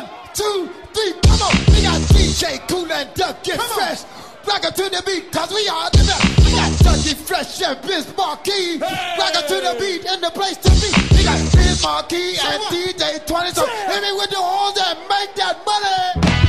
One, two, three, come on. We got DJ Cool and Duck, get come fresh. On. Rock to the beat, cause we are the best. We got Dougie Fresh and Biz Markie. Hey. Rock to the beat and the place to be. We got Biz Markie and? DJ 20, so hit me with the horns and make that money.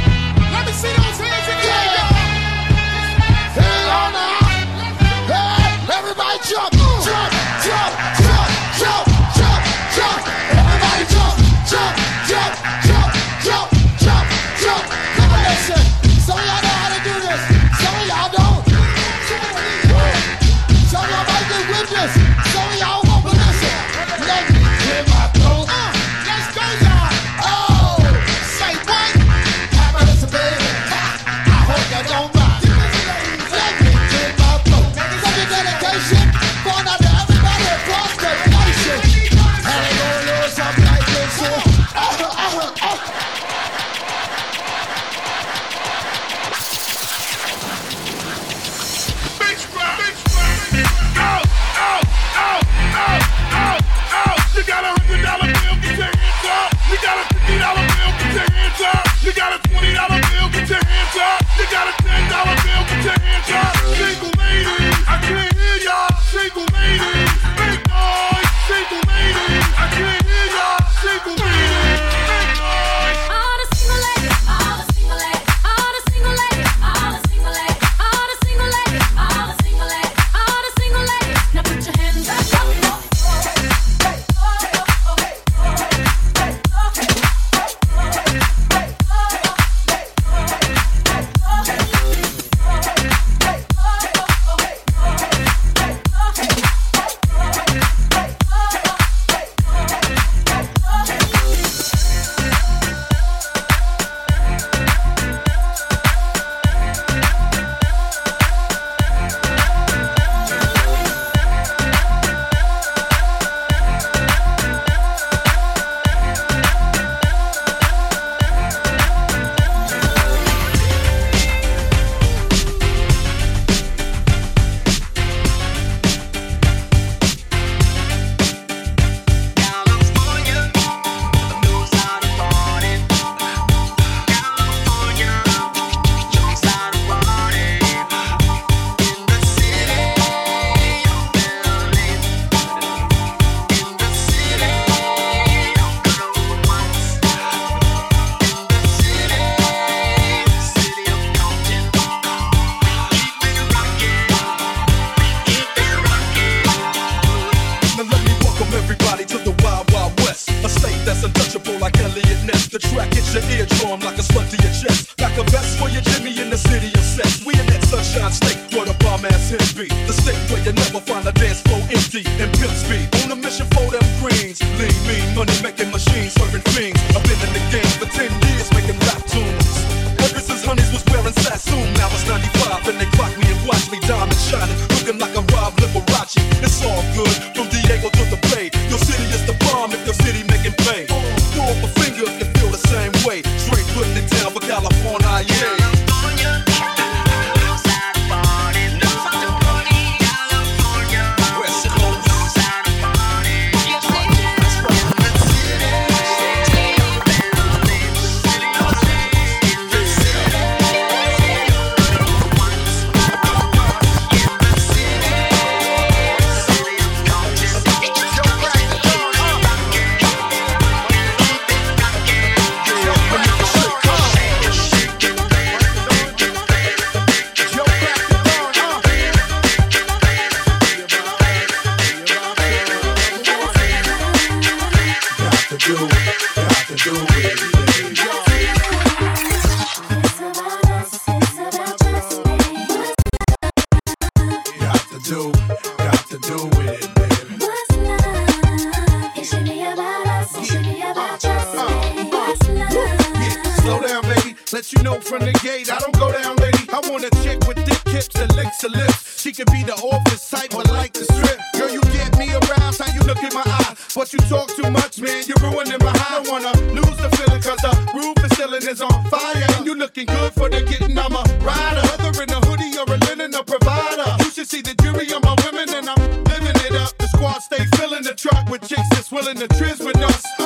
should see the jury on my women, and I'm living it up. The squad stay filling the truck with chicks that's willing to trizz with us.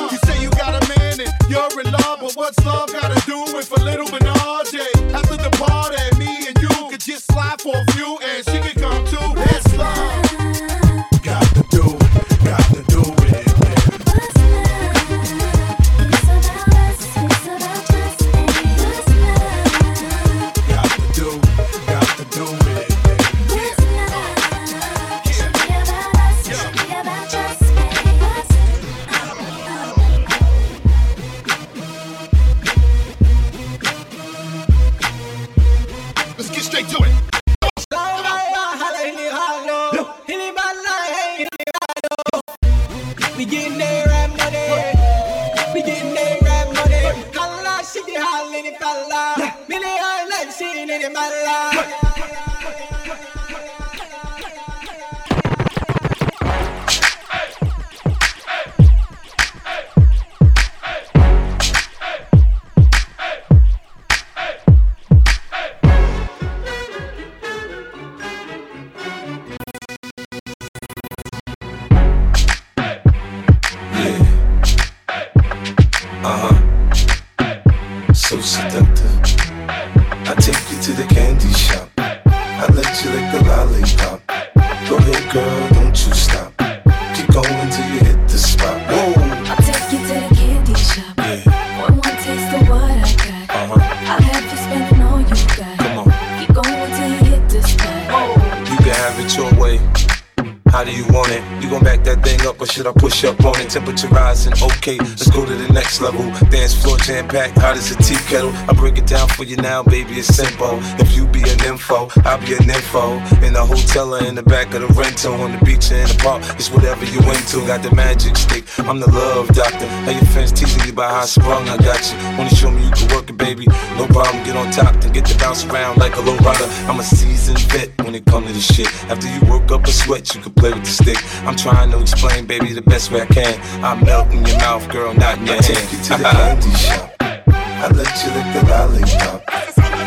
temperature rising. Okay, let's go to the next level. Dance floor jam packed, hot as a tea kettle. I break it down for you now, baby. It's simple. If you be an info, I'll be an info. In the hotel or in the back of the rental, on the beach or in the park, it's whatever you into. Got the magic stick. I'm the love doctor. Now your fans teasing you by how strong sprung I got you. Wanna show me you can work it, baby? No problem, get on top, then get to bounce around like a low rider. I'm a seasoned vet when it comes to this shit. After you work up a sweat, you can play with the stick. I'm trying to explain, baby, the best way I can. I'm melting your mouth, girl, not in your I. Take you to the candy shop. I let you lick the lollipop.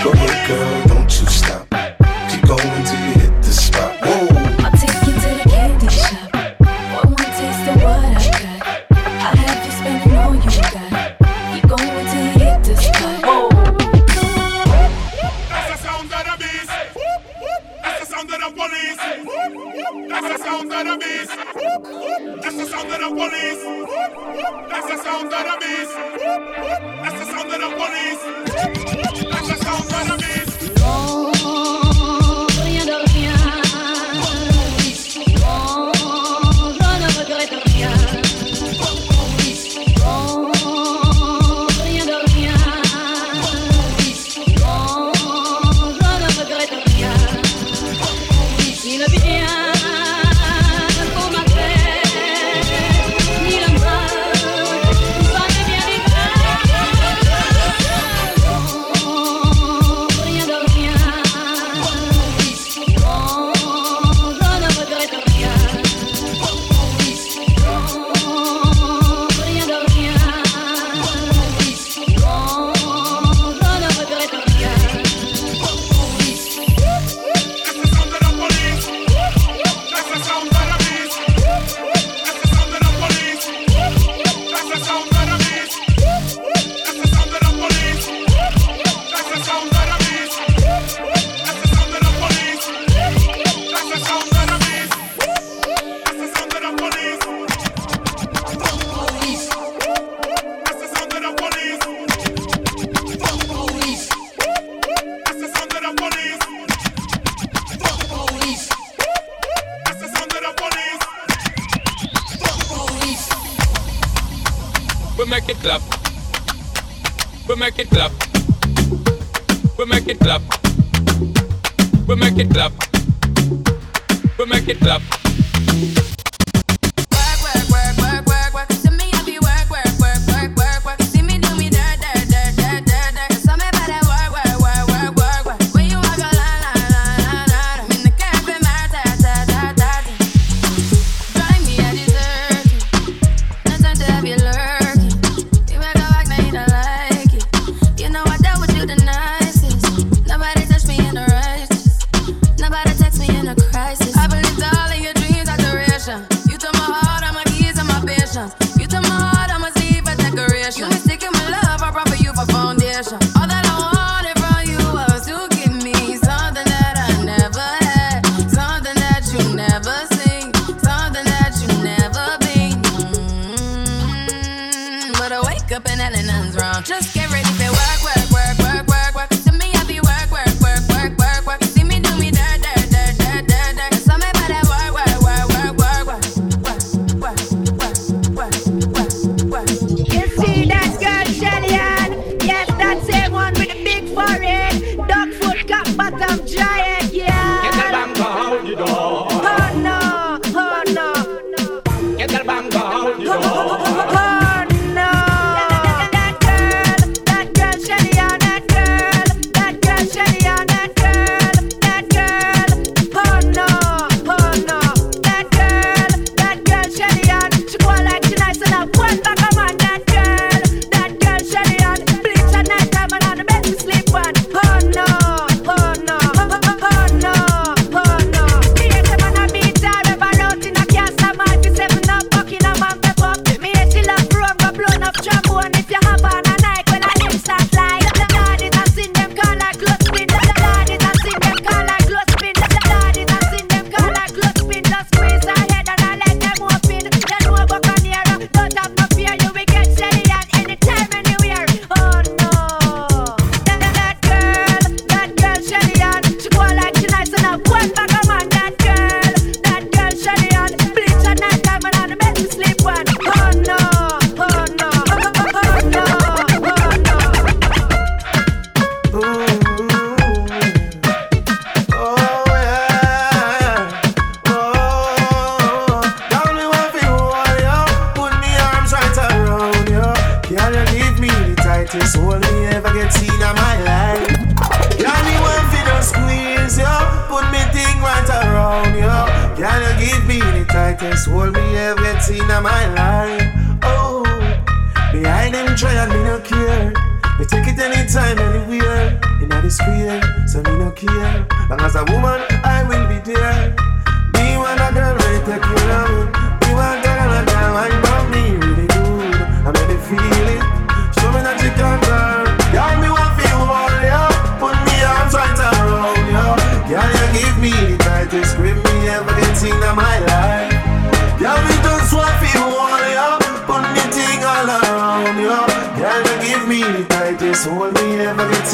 Go ahead, girl, don't you stop. Keep going to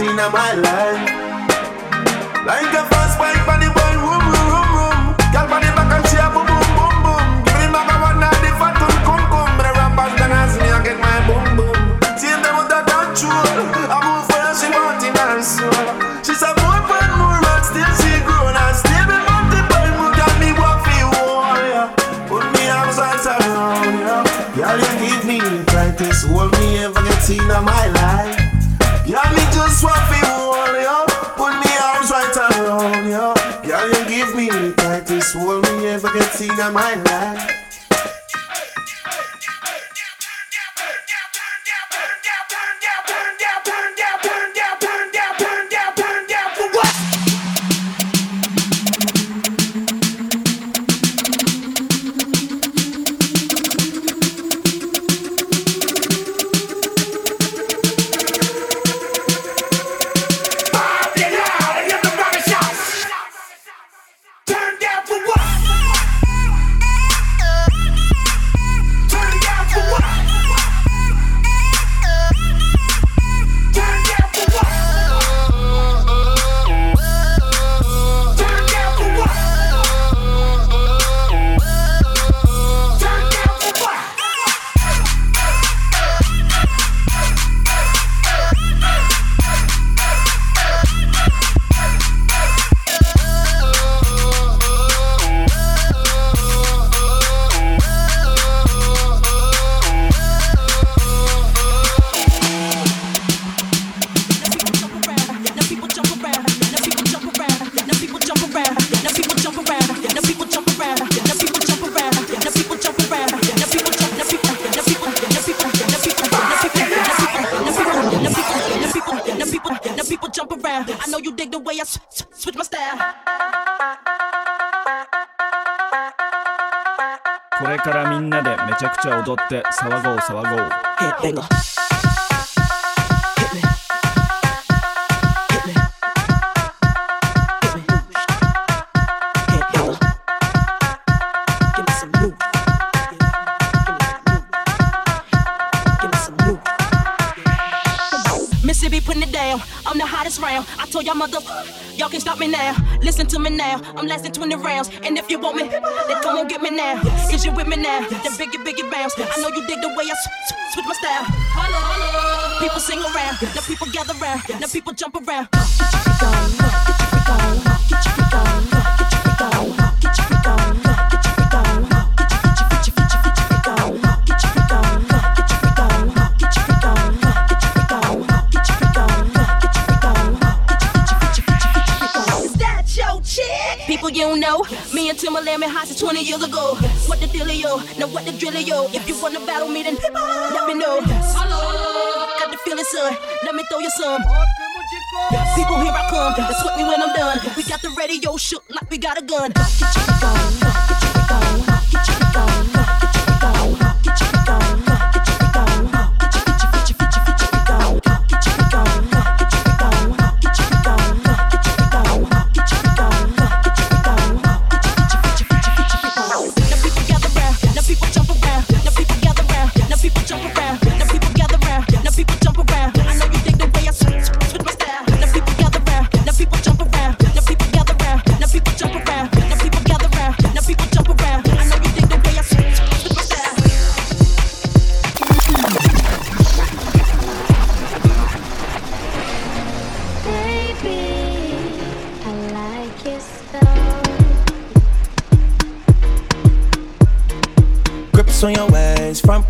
in my life. mine これからみんなでめちゃくちゃ踊って騒ごう騒ごう。Y'all mother, y'all can stop me now. Listen to me now. I'm lasting 20 rounds. And if you want me, then come on get me now. Is you with me now? The bigger, bigger bounce. I know you dig the way I sw- sw- switch my style. Hello, hello. People sing around. Now people gather around. Now people jump around. Been hot since 20 years ago. What the dealio? Now what the drill, drillio? If you wanna battle me, then let me know. Hello, Got the feeling, son. Let me throw you some. People, here I come. That's what me when I'm done. We got the radio shook like we got a gun. Now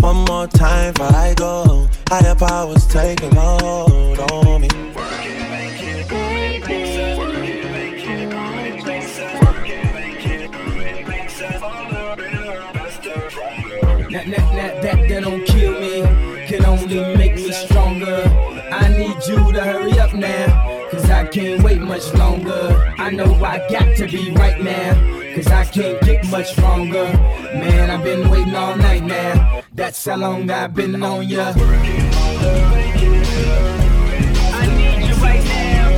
One more time before I go. Higher powers taking hold on me. That, that, that, that, that don't kill me, can only make me stronger. I need you to hurry up now, cause I can't wait much longer. I know I got to be right now, cause I can't get much stronger. Man, I've been waiting all night now, that's how long I've been on ya. I need you right now.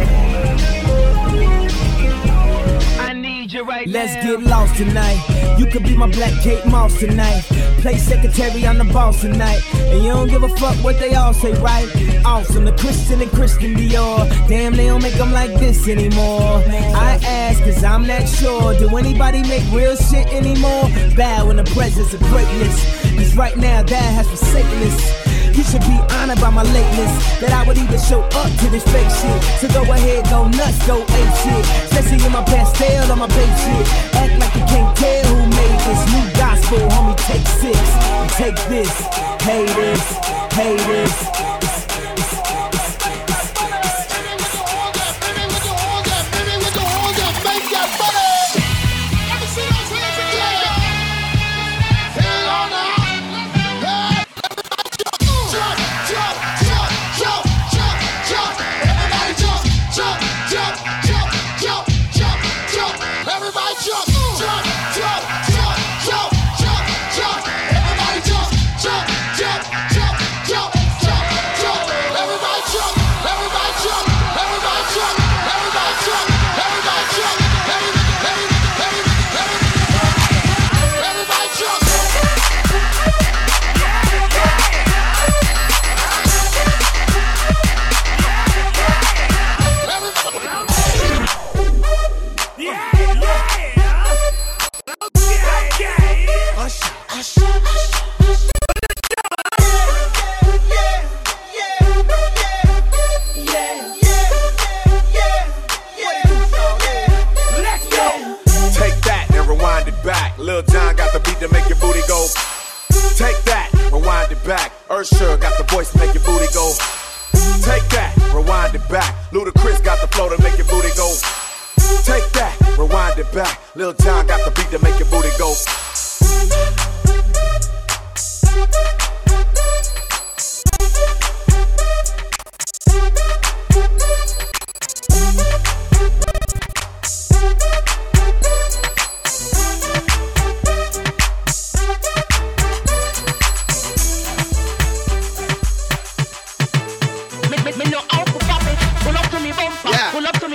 I need you right Let's get lost tonight. You could be my black Kate Moss tonight. Play secretary on the boss tonight. And you don't give a fuck what they all say, right? Awesome, the Christian and Christian Dior. Damn, they don't make them like this anymore. I ask, cause I'm not sure. Do anybody make real shit anymore? Bow in the presence of greatness. Cause right now, that has forsaken us. You should be honored by my lateness. That I would even show up to this fake shit. So go ahead, go nuts, go ape shit. Especially in my pastel on my babe shit. Act like you can't tell who made this new gospel, homie. Take six take this. Haters, haters.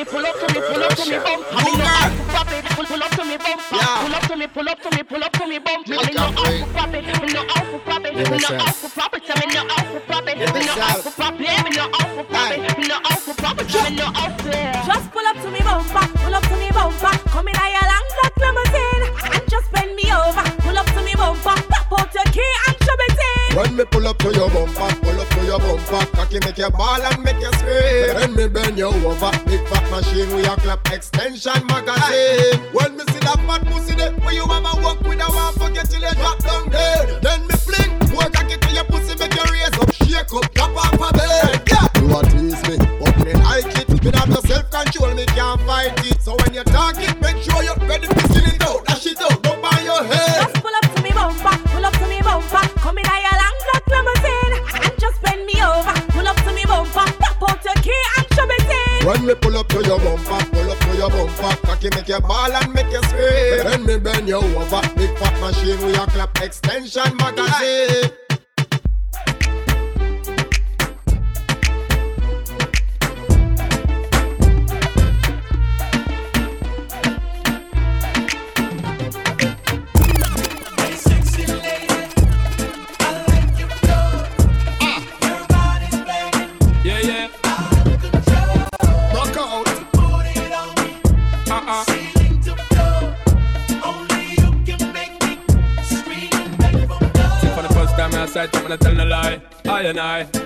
Me, pull up to me, pull up to me, bump. I mean, no out for pop it. Pull, pull up to me, bump. Pull up to me, pull up to me, pull up to me, bump. I mean, no out for pop it. Me no out for pop it. Me no out for pop it. I mean, no out for pop it. Me no out for pop it. Me no out for pop it. Me no out for pop it. Me no out for. Just pull up to me bumper, pull up to me bumper. Come in a long black limousine and just bend me over. Pull up to me bumper, pop out your key and shove it in. When me pull up to your bumper, pull up to your bumper, cocky make you ball and make you scream. When me bend you over, big fat machine we a clap extension magazine. When me see that fat pussy there, where you mama walk with a one forget till you drop down dead. Then me fling, more cocky to your pussy make you raise up, shake up, drop off a bed. Yeah, you a tease me, but me like it. Me have no self control, me can't fight it. So when you talk it, cocky make you ball and make you scream. When me bend you over, big fat machine we a clap extension magazine.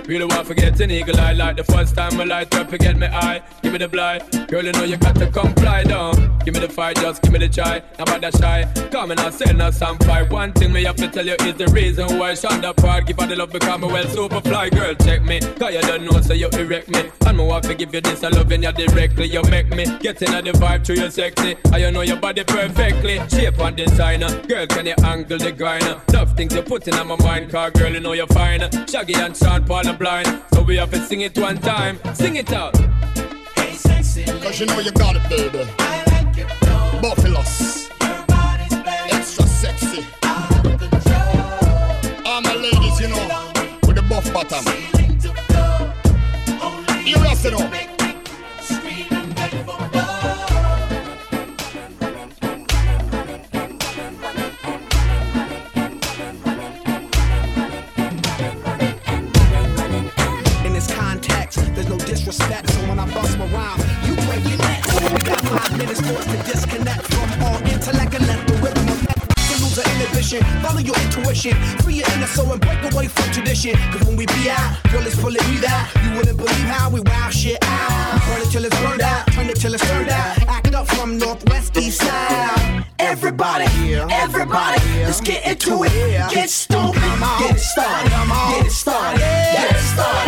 Really want to forget an eagle eye. Like the first time I light up, forget me eye. Give me the blind. Girl, you know you got to comply down. Give me the fight, just give me the try. Now that shy. Come and I say no some fight. One thing me have to tell you is the reason why Shonda part. Give her the love because me well super fly. Girl, check me. Cause you don't know, so you erect me. And me want to give you this, I love you directly. You make me get in the vibe to your sexy. And you know your body perfectly. Shape and designer. Girl, can you angle the grinder? Tough things you put in on my mind. Car girl, you know you're fine. Shaggy and Sean Paul are blind. So we have to sing it one time. Sing it out. Cause you know you got it, baby. Buffaloes. Extra sexy. All my ladies, you know, with the buff bottom. You rest it up. Five minutes for us to disconnect from all intellect and let the rhythm of to lose our inhibition. Follow your intuition, free your inner soul and break away from tradition. Cause when we be out, girl, it's pulling me that. You wouldn't believe how we wow shit out. We burn it till it's burned out, turn it till it's turned out. Act up from northwest east side. Everybody, everybody, let's get into it. Get stoked, get it started, get it started, get it started.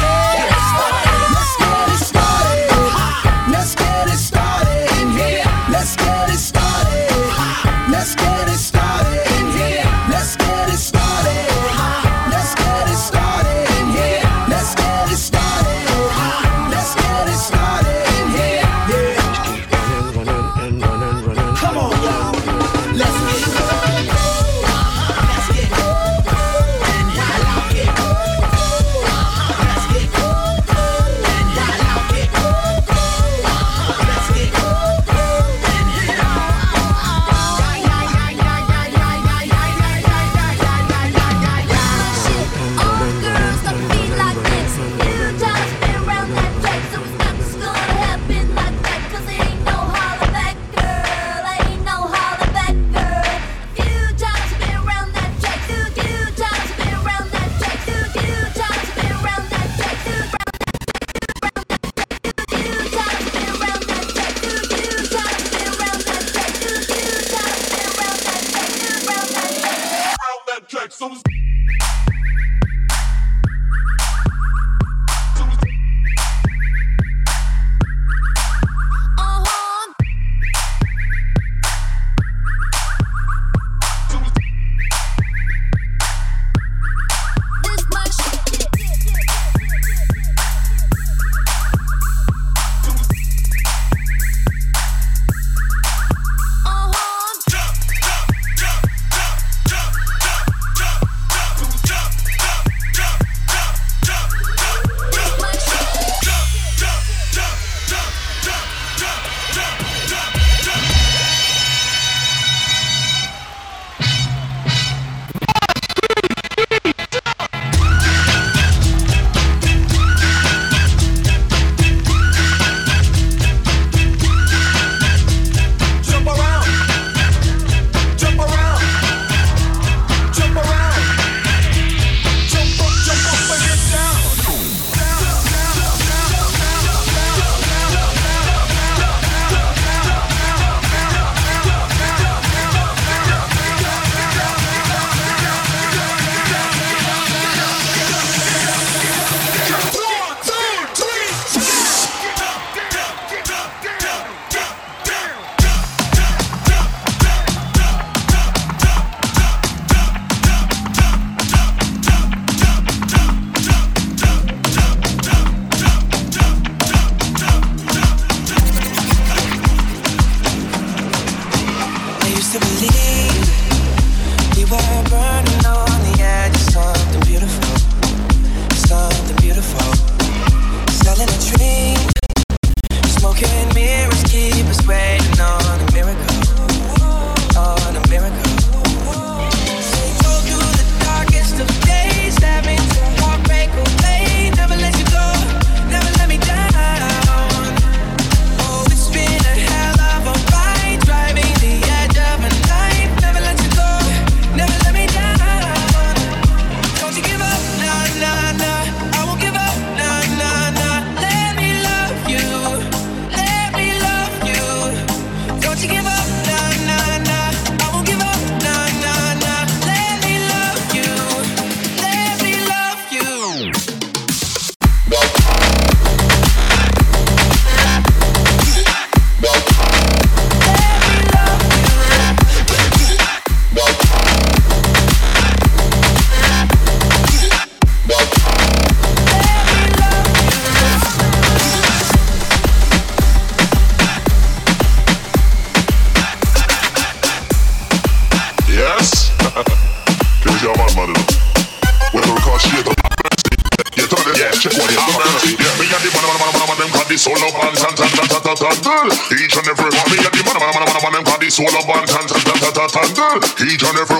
Solar band, tan, tan, tan, tan, tan, tan, tan. Each and every